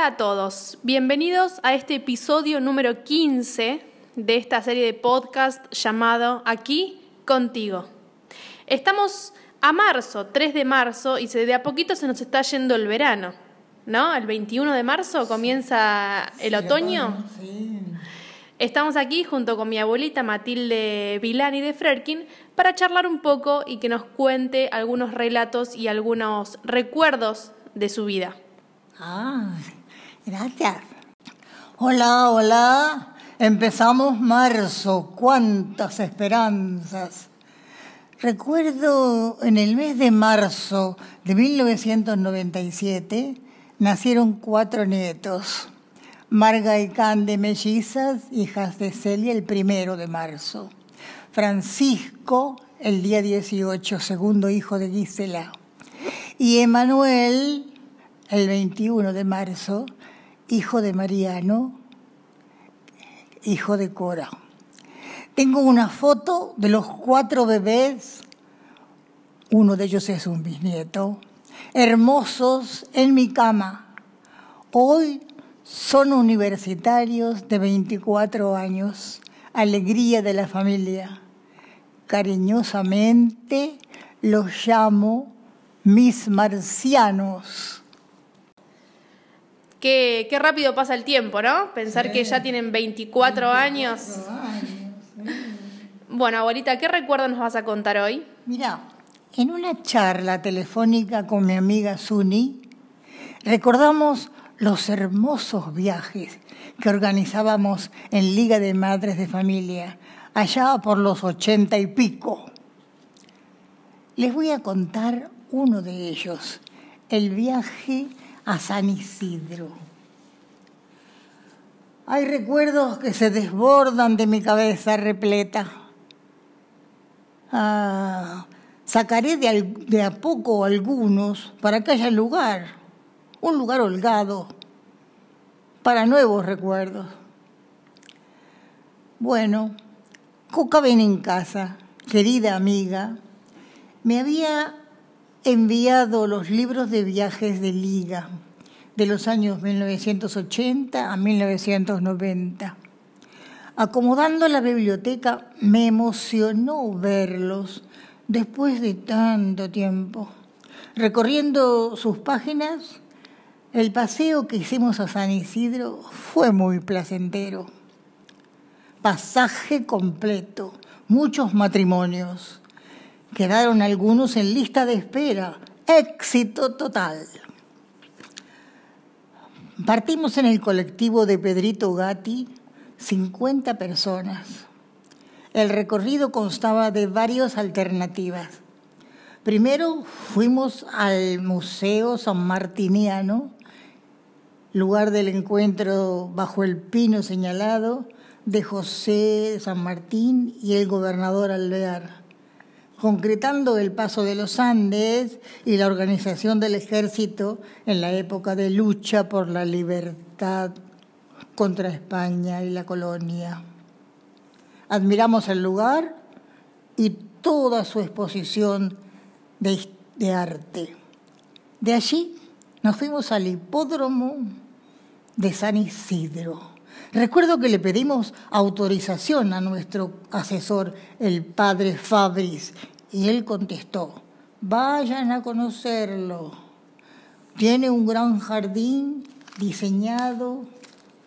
Hola a todos, bienvenidos a este episodio número 15 de esta serie de podcast llamado Aquí contigo. Estamos a marzo, 3 de marzo, y de a poquito se nos está yendo el verano, ¿no? El 21 de marzo comienza el otoño. Estamos aquí junto con mi abuelita Matilde Vilani de Frerkin para charlar un poco y que nos cuente algunos relatos y algunos recuerdos de su vida. Ah, gracias. Hola, hola. Empezamos marzo. Cuántas esperanzas. Recuerdo en el mes de marzo de 1997 nacieron cuatro nietos. Marga y Cande mellizas, hijas de Celia, el primero de marzo. Francisco, el día 18, segundo hijo de Gisela. Y Emanuel, el 21 de marzo, hijo de Mariano, hijo de Cora. Tengo una foto de los cuatro bebés, uno de ellos es un bisnieto, hermosos en mi cama. Hoy son universitarios de 24 años, alegría de la familia. Cariñosamente los llamo mis marcianos. Qué, rápido pasa el tiempo, ¿no? Pensar que ya tienen 24, años. Bueno, abuelita, ¿qué recuerdo nos vas a contar hoy? Mira, en una charla telefónica con mi amiga Suni, recordamos los hermosos viajes que organizábamos en Liga de Madres de Familia, allá por los ochenta y pico. Les voy a contar uno de ellos, el viaje a San Isidro. Hay recuerdos que se desbordan de mi cabeza repleta. Ah, sacaré de, de a poco algunos para que haya lugar, un lugar holgado, para nuevos recuerdos. Bueno, Coca ven en casa, querida amiga, me había enviado los libros de viajes de Liga de los años 1980 a 1990. Acomodando la biblioteca, me emocionó verlos después de tanto tiempo. Recorriendo sus páginas, el paseo que hicimos a San Isidro fue muy placentero. Pasaje completo, muchos matrimonios Quedaron algunos en lista de espera. Éxito total. Partimos en el colectivo de Pedrito Gatti 50 personas. El recorrido constaba de varias alternativas. Primero fuimos al Museo San Martiniano, lugar del encuentro bajo el pino señalado de José San Martín y el gobernador Alvear concretando el paso de los Andes y la organización del ejército en la época de lucha por la libertad contra España y la colonia. Admiramos el lugar y toda su exposición de, arte. De allí nos fuimos al hipódromo de San Isidro. Recuerdo que le pedimos autorización a nuestro asesor, el padre Fabris, y él contestó, vayan a conocerlo. Tiene un gran jardín diseñado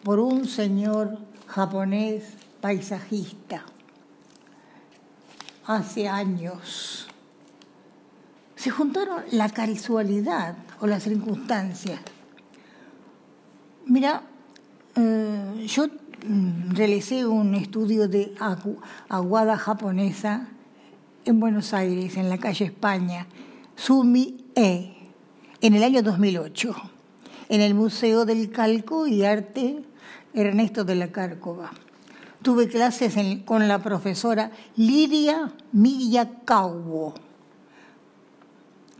por un señor japonés paisajista. Hace años se juntaron la casualidad o las circunstancias. Mira, eh, yo mm, realicé un estudio de aguada japonesa en Buenos Aires, en la calle España, Sumi E, en el año 2008, en el Museo del Calco y Arte Ernesto de la Cárcova. Tuve clases con la profesora Lidia Miyakawa,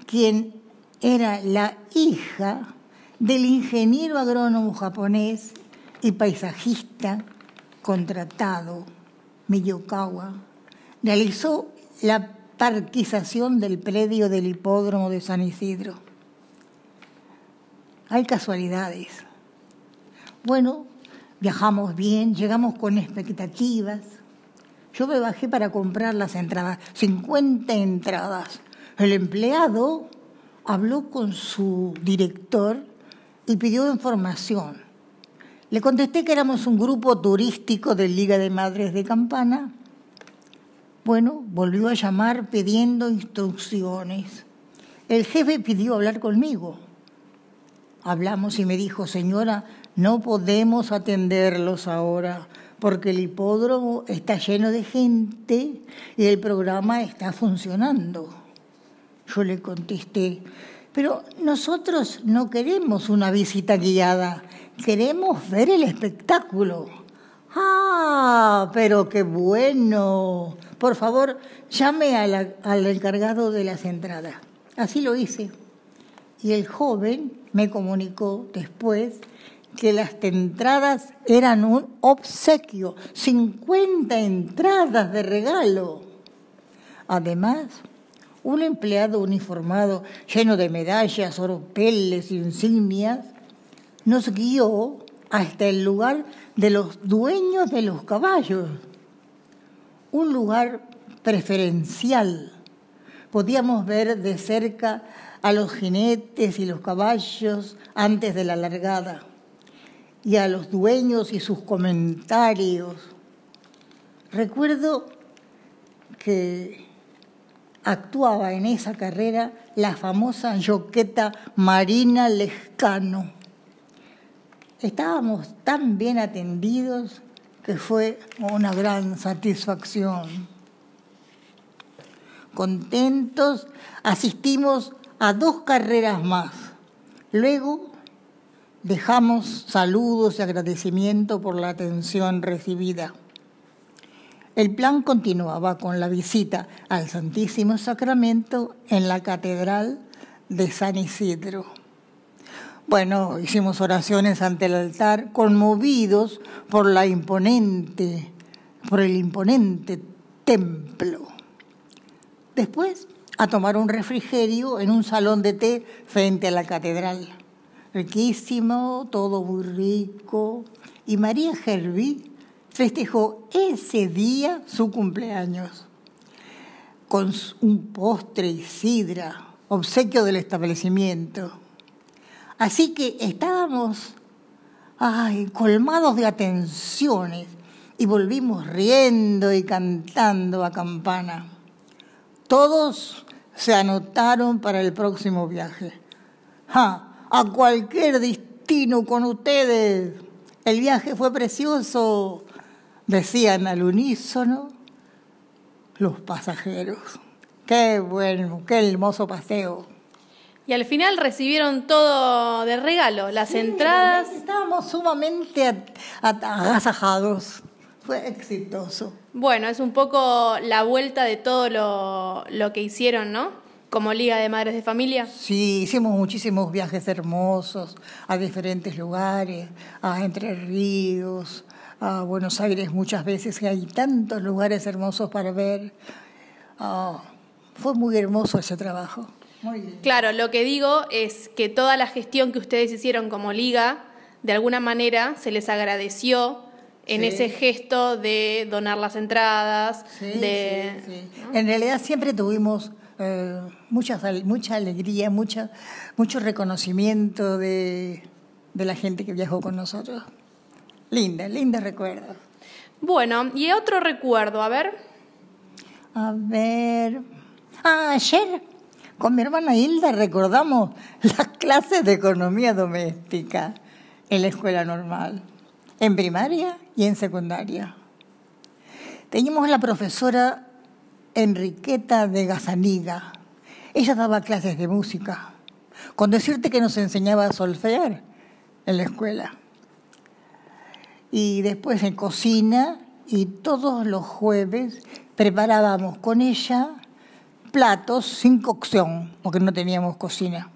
quien era la hija del ingeniero agrónomo japonés y paisajista contratado Miyakawa. Realizó la parquización del predio del hipódromo de San Isidro. Hay casualidades, Bueno, viajamos bien, llegamos con expectativas. Yo me bajé para comprar las entradas, 50 entradas. El empleado habló con su director y pidió información. Le contesté que éramos un grupo turístico de Liga de Madres de Campana. Bueno, volvió a llamar pidiendo instrucciones. El jefe pidió hablar conmigo. Hablamos y me dijo, señora, no podemos atenderlos ahora porque el hipódromo está lleno de gente y el programa está funcionando. Yo le contesté, pero nosotros no queremos una visita guiada, queremos ver el espectáculo. Ah, pero qué bueno. Por favor, llame al encargado de las entradas. Así lo hice. Y el joven me comunicó después que las entradas eran un obsequio, 50 entradas de regalo. Además, un empleado uniformado lleno de medallas, oropeles, insignias, nos guió hasta el lugar de los dueños de los caballos, un lugar preferencial. Podíamos ver de cerca a los jinetes y los caballos antes de la largada y a los dueños y sus comentarios. Recuerdo que actuaba en esa carrera la famosa yoqueta Marina Lescano. Estábamos tan bien atendidos que fue una gran satisfacción. Contentos, asistimos a dos carreras más. Luego dejamos saludos y agradecimiento por la atención recibida. El plan continuaba con la visita al Santísimo Sacramento en la Catedral de San Isidro. Bueno, hicimos oraciones ante el altar, conmovidos por la imponente, por el imponente templo. Después, a tomar un refrigerio en un salón de té frente a la catedral. Riquísimo, todo muy rico. Y María Gerví festejó ese día su cumpleaños con un postre y sidra, obsequio del establecimiento. Así que estábamos ay, colmados de atenciones y volvimos riendo y cantando a campana. Todos se anotaron para el próximo viaje. a cualquier destino con ustedes. El viaje fue precioso decían al unísono los pasajeros. Qué bueno, qué hermoso paseo. Y al final recibieron todo de regalo, las entradas. Estábamos sumamente agasajados. Fue exitoso. Bueno, es un poco la vuelta de todo lo, lo que hicieron, ¿no? Como Liga de Madres de Familia. Sí, hicimos muchísimos viajes hermosos a diferentes lugares, a Entre Ríos, a Buenos Aires muchas veces, que hay tantos lugares hermosos para ver. Ah, fue muy hermoso ese trabajo. Claro, lo que digo es que toda la gestión que ustedes hicieron como liga, de alguna manera se les agradeció en ese gesto de donar las entradas. de, En realidad siempre tuvimos eh, mucha, mucha alegría, mucha, mucho reconocimiento de, de la gente que viajó con nosotros. Linda, linda recuerdo. Bueno, y otro recuerdo, a ver. A ver. Ah, ayer con mi hermana Hilda recordamos las clases de economía doméstica en la escuela normal, en primaria y en secundaria. Teníamos la profesora Enriqueta de Gazaniga. Ella daba clases de música, con decirte que nos enseñaba a solfear en la escuela y después en cocina y todos los jueves preparábamos con ella platos sin cocción, porque no teníamos cocina.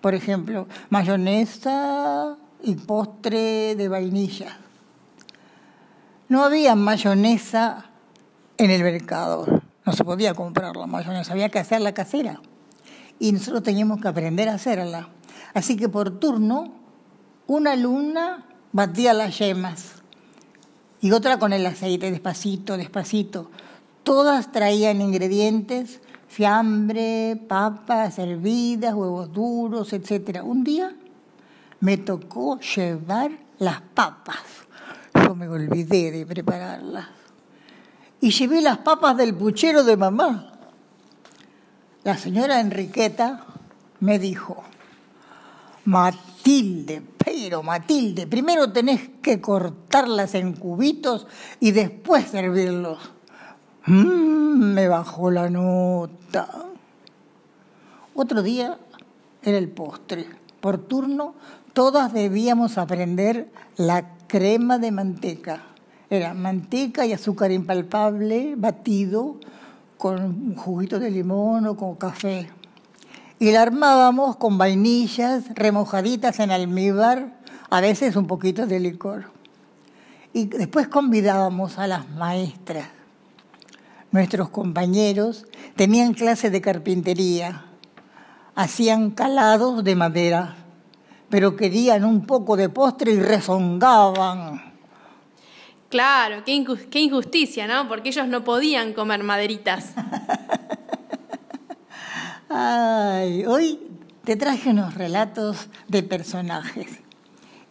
Por ejemplo, mayonesa y postre de vainilla. No había mayonesa en el mercado, no se podía comprar la mayonesa, había que hacerla casera. Y nosotros teníamos que aprender a hacerla. Así que por turno, una alumna batía las yemas y otra con el aceite, despacito, despacito. Todas traían ingredientes, fiambre, papas hervidas, huevos duros, etc. Un día me tocó llevar las papas. Yo me olvidé de prepararlas. Y llevé las papas del puchero de mamá. La señora Enriqueta me dijo, Matilde, pero Matilde, primero tenés que cortarlas en cubitos y después servirlos. Mm, me bajó la nota. Otro día era el postre. Por turno, todas debíamos aprender la crema de manteca. Era manteca y azúcar impalpable, batido con un juguito de limón o con café y la armábamos con vainillas remojaditas en almíbar, a veces un poquito de licor. Y después convidábamos a las maestras. Nuestros compañeros tenían clase de carpintería, hacían calados de madera, pero querían un poco de postre y rezongaban. Claro, qué, injusticia, ¿no? Porque ellos no podían comer maderitas. Ay, hoy te traje unos relatos de personajes.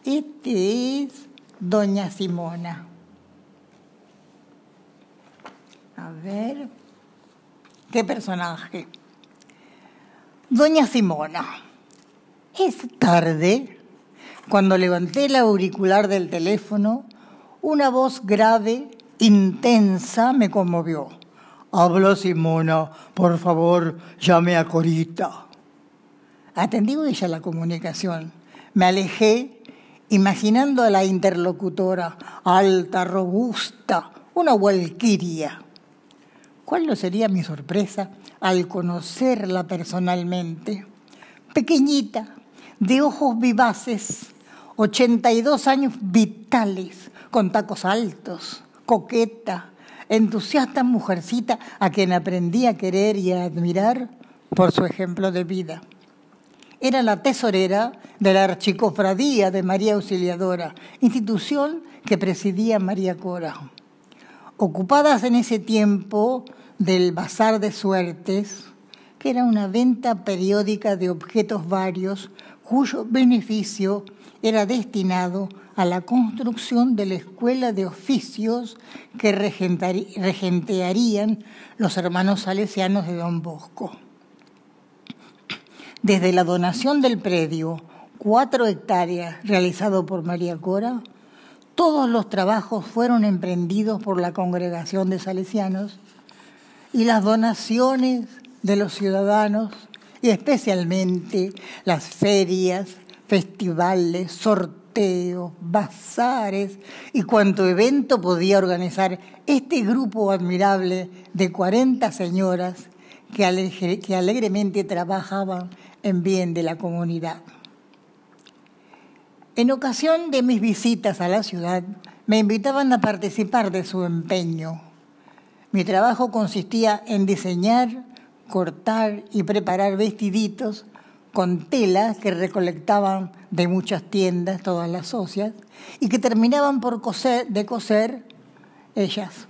Este es Doña Simona. A ver, ¿qué personaje? Doña Simona. Es tarde, cuando levanté el auricular del teléfono, una voz grave, intensa, me conmovió. Habla Simona, por favor, llame a Corita. Atendí ella la comunicación. Me alejé imaginando a la interlocutora, alta, robusta, una walquiria. ¿Cuál no sería mi sorpresa al conocerla personalmente? Pequeñita, de ojos vivaces, 82 años vitales, con tacos altos, coqueta, entusiasta mujercita a quien aprendí a querer y a admirar por su ejemplo de vida. Era la tesorera de la Archicofradía de María Auxiliadora, institución que presidía María Cora. Ocupadas en ese tiempo del Bazar de Suertes, que era una venta periódica de objetos varios cuyo beneficio era destinado a la construcción de la escuela de oficios que regentearían los hermanos salesianos de Don Bosco. Desde la donación del predio, cuatro hectáreas, realizado por María Cora, todos los trabajos fueron emprendidos por la congregación de salesianos y las donaciones de los ciudadanos y especialmente las ferias, festivales, sorteos, bazares y cuanto evento podía organizar este grupo admirable de 40 señoras que, que alegremente trabajaban en bien de la comunidad. En ocasión de mis visitas a la ciudad, me invitaban a participar de su empeño. Mi trabajo consistía en diseñar, cortar y preparar vestiditos con telas que recolectaban de muchas tiendas, todas las socias, y que terminaban por coser, de coser ellas.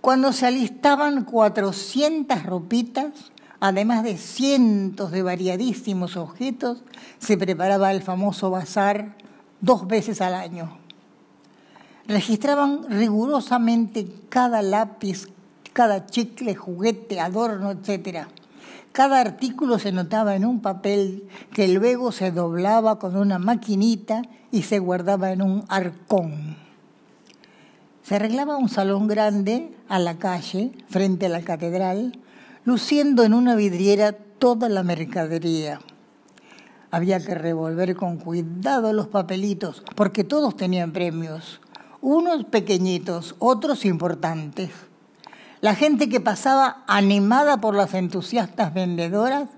Cuando se alistaban 400 ropitas, además de cientos de variadísimos objetos, se preparaba el famoso bazar dos veces al año. Registraban rigurosamente cada lápiz, cada chicle, juguete, adorno, etcétera cada artículo se notaba en un papel que luego se doblaba con una maquinita y se guardaba en un arcón. Se arreglaba un salón grande a la calle, frente a la catedral, luciendo en una vidriera toda la mercadería. Había que revolver con cuidado los papelitos, porque todos tenían premios, unos pequeñitos, otros importantes. La gente que pasaba animada por las entusiastas vendedoras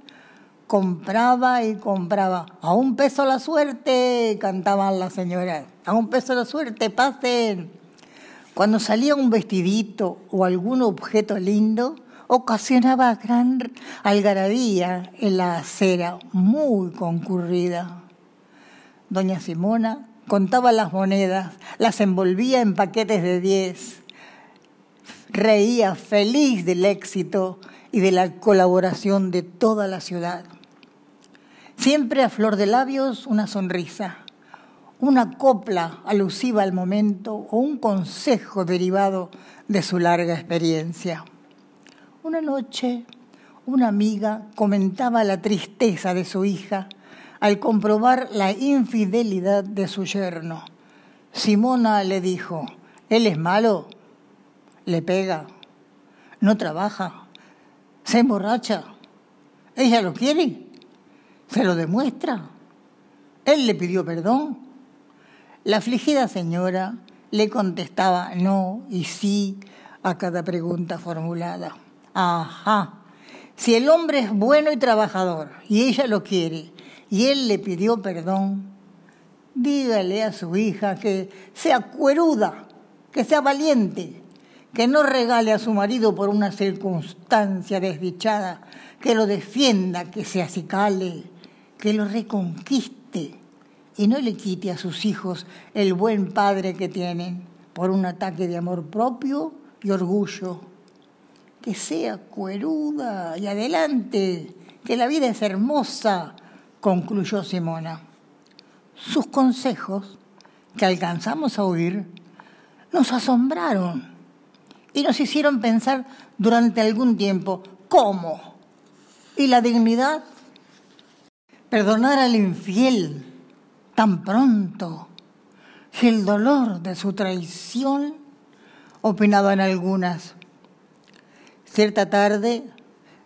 compraba y compraba. A un peso la suerte, cantaban las señoras. A un peso la suerte, pasen. Cuando salía un vestidito o algún objeto lindo, ocasionaba gran algarabía en la acera, muy concurrida. Doña Simona contaba las monedas, las envolvía en paquetes de diez, reía feliz del éxito y de la colaboración de toda la ciudad. Siempre a flor de labios una sonrisa, una copla alusiva al momento o un consejo derivado de su larga experiencia. Una noche, una amiga comentaba la tristeza de su hija al comprobar la infidelidad de su yerno. Simona le dijo, ¿él es malo? ¿Le pega? ¿No trabaja? ¿Se emborracha? ¿Ella lo quiere? ¿Se lo demuestra? ¿Él le pidió perdón? La afligida señora le contestaba no y sí a cada pregunta formulada. Ajá, si el hombre es bueno y trabajador y ella lo quiere y él le pidió perdón, dígale a su hija que sea cueruda, que sea valiente, que no regale a su marido por una circunstancia desdichada, que lo defienda, que se acicale, que lo reconquiste y no le quite a sus hijos el buen padre que tienen por un ataque de amor propio y orgullo. Que sea cueruda y adelante, que la vida es hermosa, concluyó Simona. Sus consejos, que alcanzamos a oír, nos asombraron y nos hicieron pensar durante algún tiempo, ¿cómo? ¿Y la dignidad? Perdonar al infiel tan pronto, y el dolor de su traición, opinaban algunas. Cierta tarde,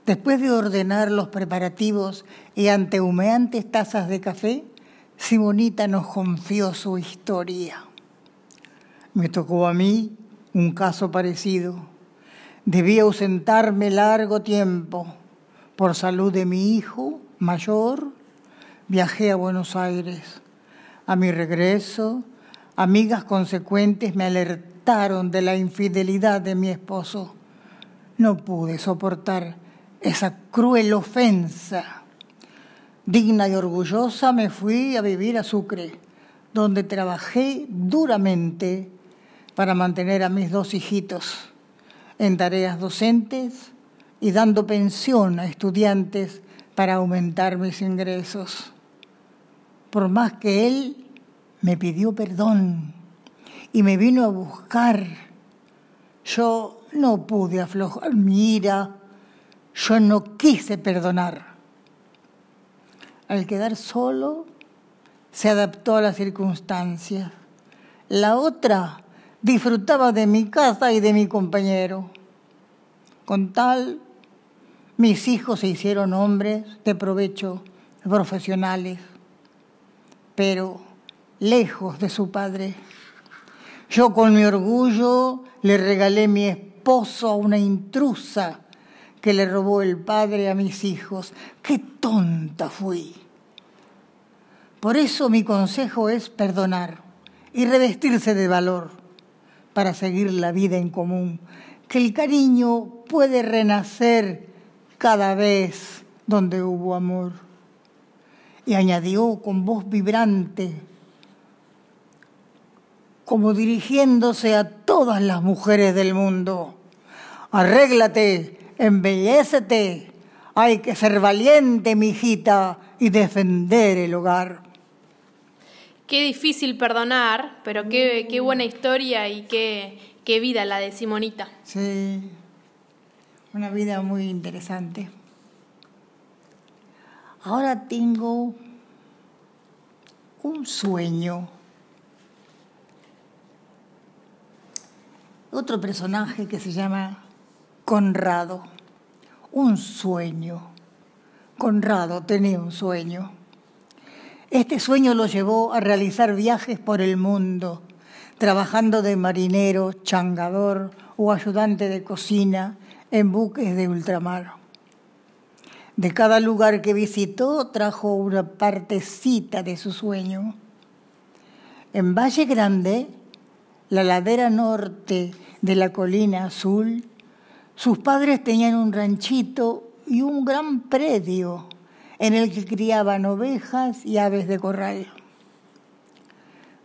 después de ordenar los preparativos y ante humeantes tazas de café, Simonita nos confió su historia. Me tocó a mí un caso parecido. Debí ausentarme largo tiempo. Por salud de mi hijo mayor, viajé a Buenos Aires. A mi regreso, amigas consecuentes me alertaron de la infidelidad de mi esposo. No pude soportar esa cruel ofensa. Digna y orgullosa me fui a vivir a Sucre, donde trabajé duramente para mantener a mis dos hijitos en tareas docentes y dando pensión a estudiantes para aumentar mis ingresos. Por más que él me pidió perdón y me vino a buscar, yo no pude aflojar mi ira, yo no quise perdonar. Al quedar solo, se adaptó a las circunstancias. La otra disfrutaba de mi casa y de mi compañero. Con tal, mis hijos se hicieron hombres de provecho, profesionales, pero lejos de su padre. Yo con mi orgullo le regalé mi esposo a una intrusa que le robó el padre a mis hijos. ¡Qué tonta fui! Por eso mi consejo es perdonar y revestirse de valor para seguir la vida en común, que el cariño puede renacer cada vez donde hubo amor. Y añadió con voz vibrante, como dirigiéndose a todas las mujeres del mundo, arréglate, embellécete, hay que ser valiente, mijita, y defender el hogar. Qué difícil perdonar, pero qué, qué buena historia y qué, qué vida la de Simonita. Sí, una vida muy interesante. Ahora tengo un sueño. Otro personaje que se llama Conrado. Un sueño. Conrado tenía un sueño. Este sueño lo llevó a realizar viajes por el mundo, trabajando de marinero, changador o ayudante de cocina en buques de ultramar. De cada lugar que visitó trajo una partecita de su sueño. En Valle Grande, la ladera norte de la colina azul, sus padres tenían un ranchito y un gran predio en el que criaban ovejas y aves de corral.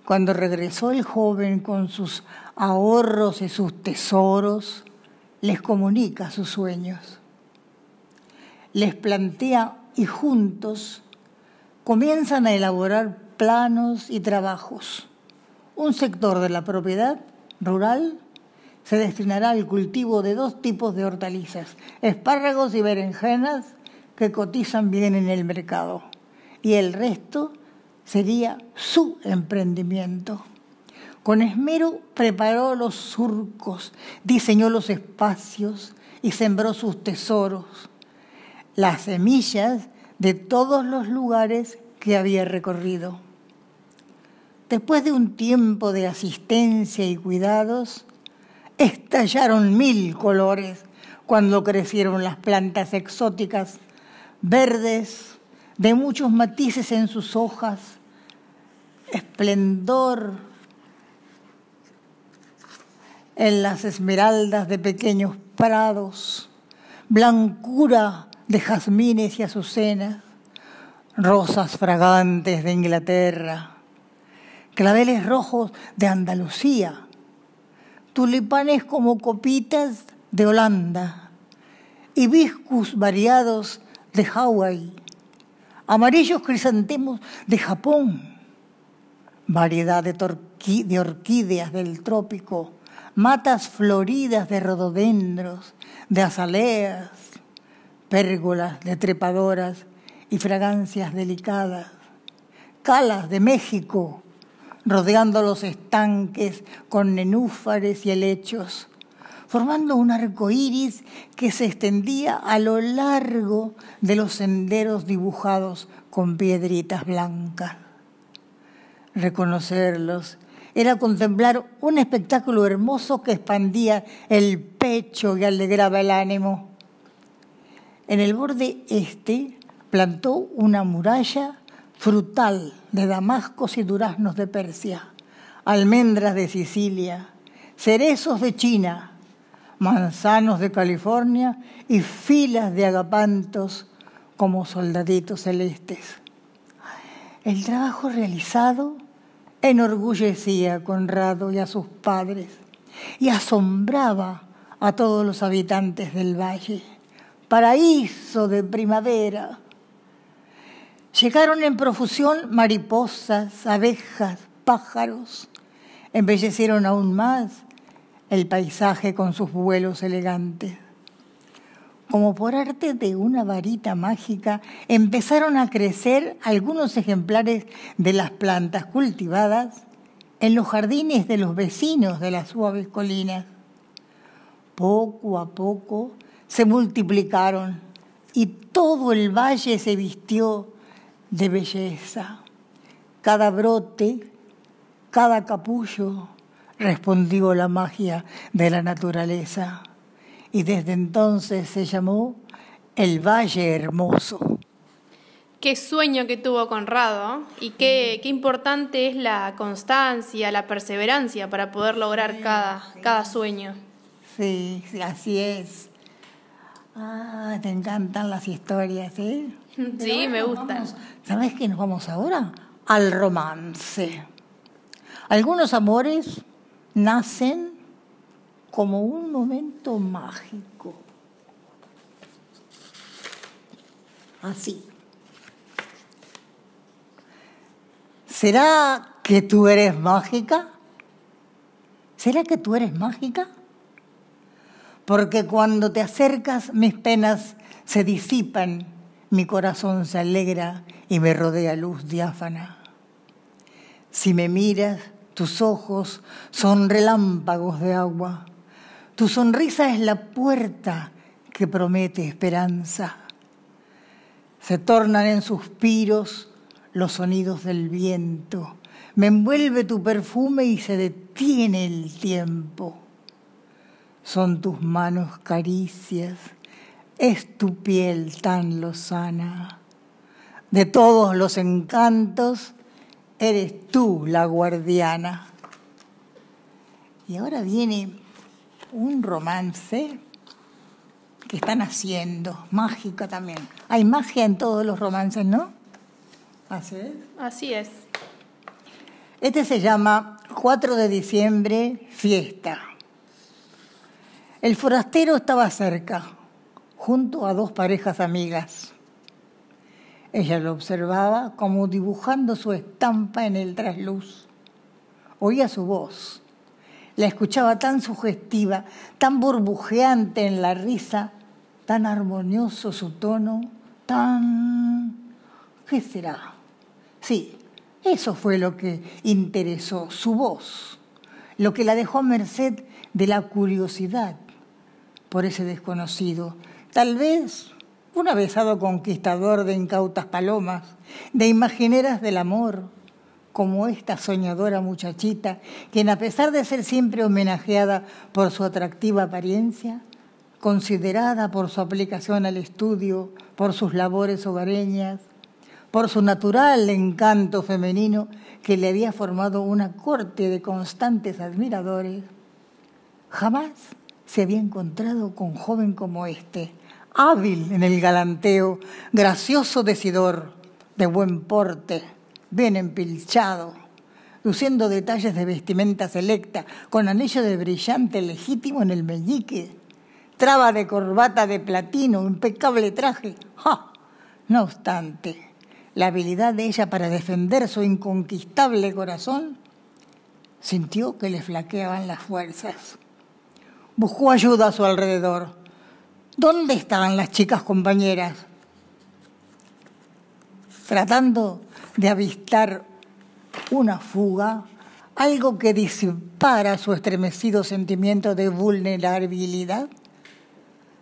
Cuando regresó el joven con sus ahorros y sus tesoros, les comunica sus sueños. Les plantea y juntos comienzan a elaborar planos y trabajos. Un sector de la propiedad rural se destinará al cultivo de dos tipos de hortalizas, espárragos y berenjenas que cotizan bien en el mercado. Y el resto sería su emprendimiento. Con esmero preparó los surcos, diseñó los espacios y sembró sus tesoros, las semillas de todos los lugares que había recorrido. Después de un tiempo de asistencia y cuidados, estallaron mil colores cuando crecieron las plantas exóticas, verdes, de muchos matices en sus hojas, esplendor en las esmeraldas de pequeños prados, blancura de jazmines y azucenas, rosas fragantes de Inglaterra, claveles rojos de Andalucía, tulipanes como copitas de Holanda, hibiscus variados de Hawái, amarillos crisantemos de Japón, variedad de, de orquídeas del trópico, matas floridas de rododendros, de azaleas, pérgolas de trepadoras y fragancias delicadas, calas de México, rodeando los estanques con nenúfares y helechos, formando un arco iris que se extendía a lo largo de los senderos dibujados con piedritas blancas. Reconocerlos era contemplar un espectáculo hermoso que expandía el pecho y alegraba el ánimo. En el borde este plantó una muralla frutal de damascos y duraznos de Persia, almendras de Sicilia, cerezos de China, manzanos de California y filas de agapantos como soldaditos celestes. El trabajo realizado enorgullecía a Conrado y a sus padres y asombraba a todos los habitantes del valle. Paraíso de primavera. Llegaron en profusión mariposas, abejas, pájaros. Embellecieron aún más el paisaje con sus vuelos elegantes como por arte de una varita mágica, empezaron a crecer algunos ejemplares de las plantas cultivadas en los jardines de los vecinos de las suaves colinas. Poco a poco se multiplicaron y todo el valle se vistió de belleza. Cada brote, cada capullo respondió la magia de la naturaleza y desde entonces se llamó el Valle Hermoso. Qué sueño que tuvo Conrado y qué, qué importante es la constancia, la perseverancia para poder lograr cada, cada sueño. Sí, así es. Ah, te encantan las historias, ¿eh? Sí, me gustan. ¿Sabes qué nos vamos ahora? Al romance. Algunos amores nacen como un momento mágico. Así. ¿Será que tú eres mágica? ¿Será que tú eres mágica? Porque cuando te acercas mis penas se disipan, mi corazón se alegra y me rodea luz diáfana. Si me miras, tus ojos son relámpagos de agua tu sonrisa es la puerta que promete esperanza. Se tornan en suspiros los sonidos del viento. Me envuelve tu perfume y se detiene el tiempo. Son tus manos caricias, es tu piel tan lozana. De todos los encantos, eres tú la guardiana. Y ahora viene un romance que están haciendo, mágica también. Hay magia en todos los romances, ¿no? Así es. Así es. Este se llama 4 de diciembre, fiesta. El forastero estaba cerca, junto a dos parejas amigas. Ella lo observaba como dibujando su estampa en el trasluz. Oía su voz. La escuchaba tan sugestiva, tan burbujeante en la risa, tan armonioso su tono, tan... ¿Qué será? Sí, eso fue lo que interesó, su voz, lo que la dejó a merced de la curiosidad por ese desconocido. Tal vez un avesado conquistador de incautas palomas, de imagineras del amor, como esta soñadora muchachita, quien a pesar de ser siempre homenajeada por su atractiva apariencia, considerada por su aplicación al estudio, por sus labores hogareñas, por su natural encanto femenino que le había formado una corte de constantes admiradores, jamás se había encontrado con joven como este, hábil en el galanteo, gracioso decidor, de buen porte, bien empilchado, luciendo detalles de vestimenta selecta, con anillo de brillante legítimo en el meñique, traba de corbata de platino, impecable traje. No obstante, la habilidad de ella para defender su inconquistable corazón sintió que le flaqueaban las fuerzas. Buscó ayuda a su alrededor ¿Dónde estaban las chicas compañeras? Tratando de avistar una fuga, algo que disipara su estremecido sentimiento de vulnerabilidad,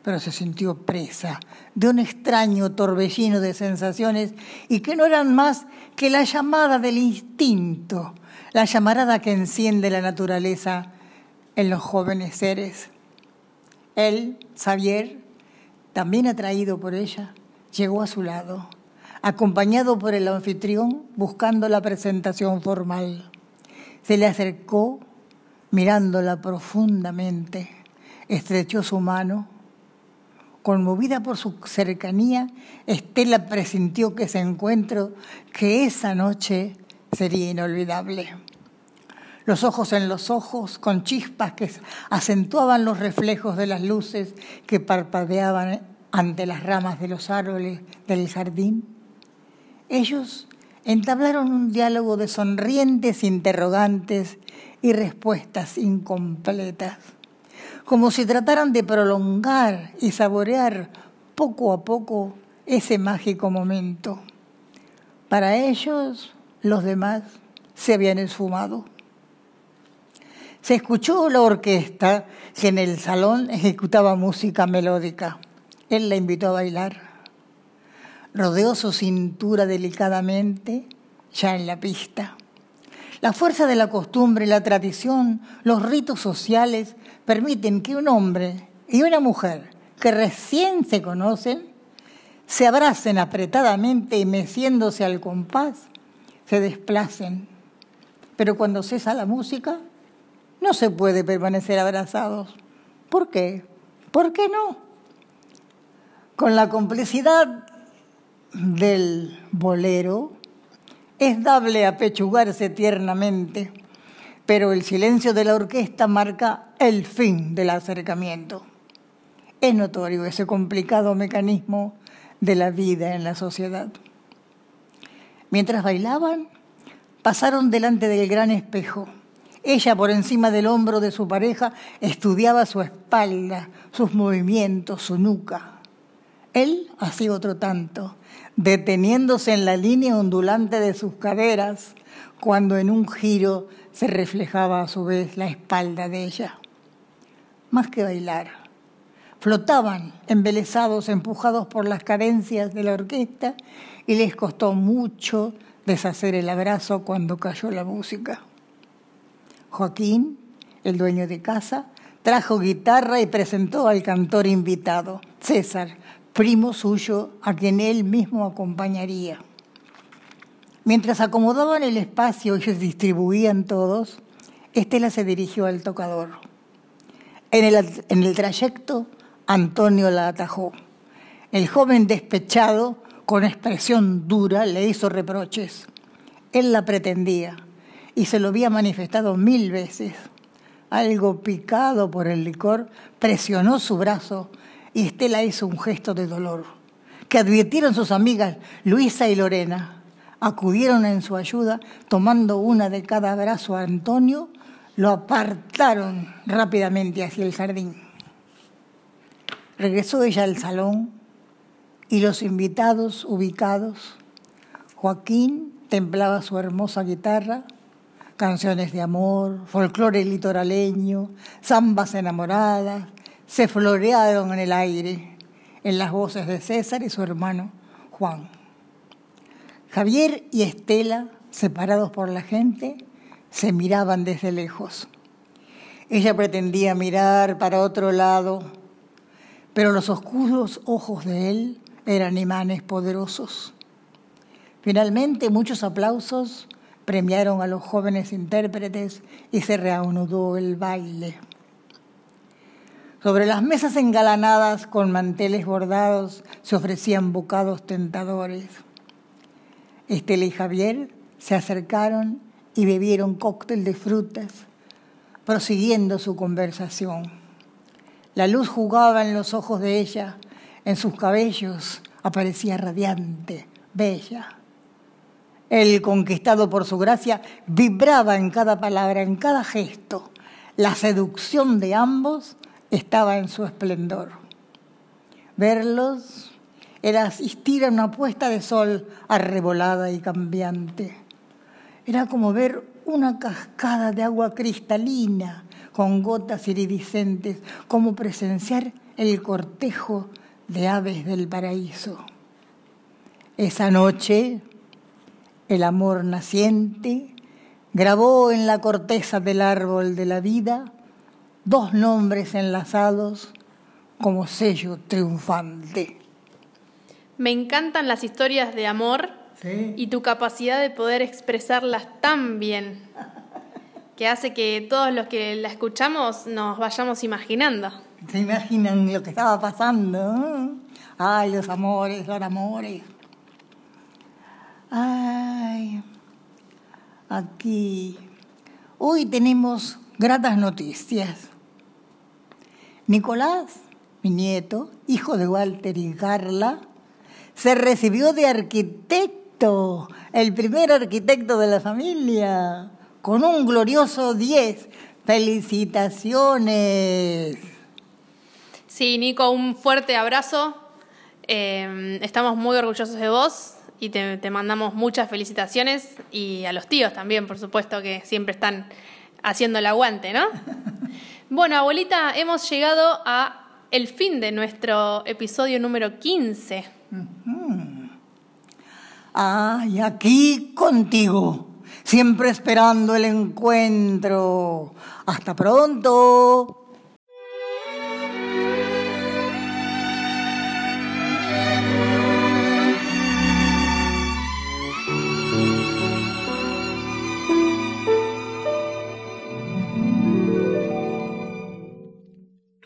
pero se sintió presa de un extraño torbellino de sensaciones y que no eran más que la llamada del instinto, la llamarada que enciende la naturaleza en los jóvenes seres. Él, Xavier, también atraído por ella, llegó a su lado, acompañado por el anfitrión buscando la presentación formal. Se le acercó mirándola profundamente, estrechó su mano. Conmovida por su cercanía, Estela presintió que ese encuentro, que esa noche sería inolvidable. Los ojos en los ojos, con chispas que acentuaban los reflejos de las luces que parpadeaban ante las ramas de los árboles del jardín. Ellos entablaron un diálogo de sonrientes interrogantes y respuestas incompletas, como si trataran de prolongar y saborear poco a poco ese mágico momento. Para ellos, los demás se habían esfumado. Se escuchó la orquesta que en el salón ejecutaba música melódica. Él la invitó a bailar. Rodeó su cintura delicadamente, ya en la pista. La fuerza de la costumbre, la tradición, los ritos sociales permiten que un hombre y una mujer que recién se conocen se abracen apretadamente y meciéndose al compás, se desplacen. Pero cuando cesa la música, no se puede permanecer abrazados. ¿Por qué? ¿Por qué no? Con la complicidad del bolero, es dable apechugarse tiernamente, pero el silencio de la orquesta marca el fin del acercamiento. Es notorio ese complicado mecanismo de la vida en la sociedad. Mientras bailaban, pasaron delante del gran espejo ella por encima del hombro de su pareja estudiaba su espalda, sus movimientos, su nuca. Él hacía otro tanto, deteniéndose en la línea ondulante de sus caderas, cuando en un giro se reflejaba a su vez la espalda de ella. Más que bailar, flotaban embelesados, empujados por las cadencias de la orquesta, y les costó mucho deshacer el abrazo cuando cayó la música. Joaquín, el dueño de casa, trajo guitarra y presentó al cantor invitado, César, primo suyo, a quien él mismo acompañaría. Mientras acomodaban el espacio y se distribuían todos, Estela se dirigió al tocador. En el, en el trayecto, Antonio la atajó. El joven despechado, con expresión dura, le hizo reproches. Él la pretendía y se lo había manifestado mil veces. Algo picado por el licor presionó su brazo y Estela hizo un gesto de dolor, que advirtieron sus amigas Luisa y Lorena. Acudieron en su ayuda, tomando una de cada brazo a Antonio, lo apartaron rápidamente hacia el jardín. Regresó ella al salón y los invitados ubicados. Joaquín templaba su hermosa guitarra, canciones de amor, folclore litoraleño, zambas enamoradas, se florearon en el aire en las voces de César y su hermano Juan. Javier y Estela, separados por la gente, se miraban desde lejos. Ella pretendía mirar para otro lado, pero los oscuros ojos de él eran imanes poderosos. Finalmente, muchos aplausos premiaron a los jóvenes intérpretes y se reanudó el baile. Sobre las mesas engalanadas con manteles bordados se ofrecían bocados tentadores. Estela y Javier se acercaron y bebieron cóctel de frutas, prosiguiendo su conversación. La luz jugaba en los ojos de ella, en sus cabellos aparecía radiante, bella. El conquistado por su gracia vibraba en cada palabra, en cada gesto. La seducción de ambos estaba en su esplendor. Verlos era asistir a una puesta de sol arrebolada y cambiante. Era como ver una cascada de agua cristalina con gotas iridiscentes, como presenciar el cortejo de aves del paraíso. Esa noche, el amor naciente grabó en la corteza del árbol de la vida dos nombres enlazados como sello triunfante. Me encantan las historias de amor y tu capacidad de poder expresarlas tan bien, que hace que todos los que la escuchamos nos vayamos imaginando. Se imaginan lo que estaba pasando. Ay, los amores, los amores. Ay, aquí. Hoy tenemos gratas noticias. Nicolás, mi nieto, hijo de Walter y Carla, se recibió de arquitecto, el primer arquitecto de la familia, con un glorioso 10. Felicitaciones. Sí, Nico, un fuerte abrazo. Eh, estamos muy orgullosos de vos y te, te mandamos muchas felicitaciones y a los tíos también, por supuesto, que siempre están haciendo el aguante, ¿no? Bueno, abuelita, hemos llegado a el fin de nuestro episodio número 15. Ay, aquí contigo, siempre esperando el encuentro. Hasta pronto.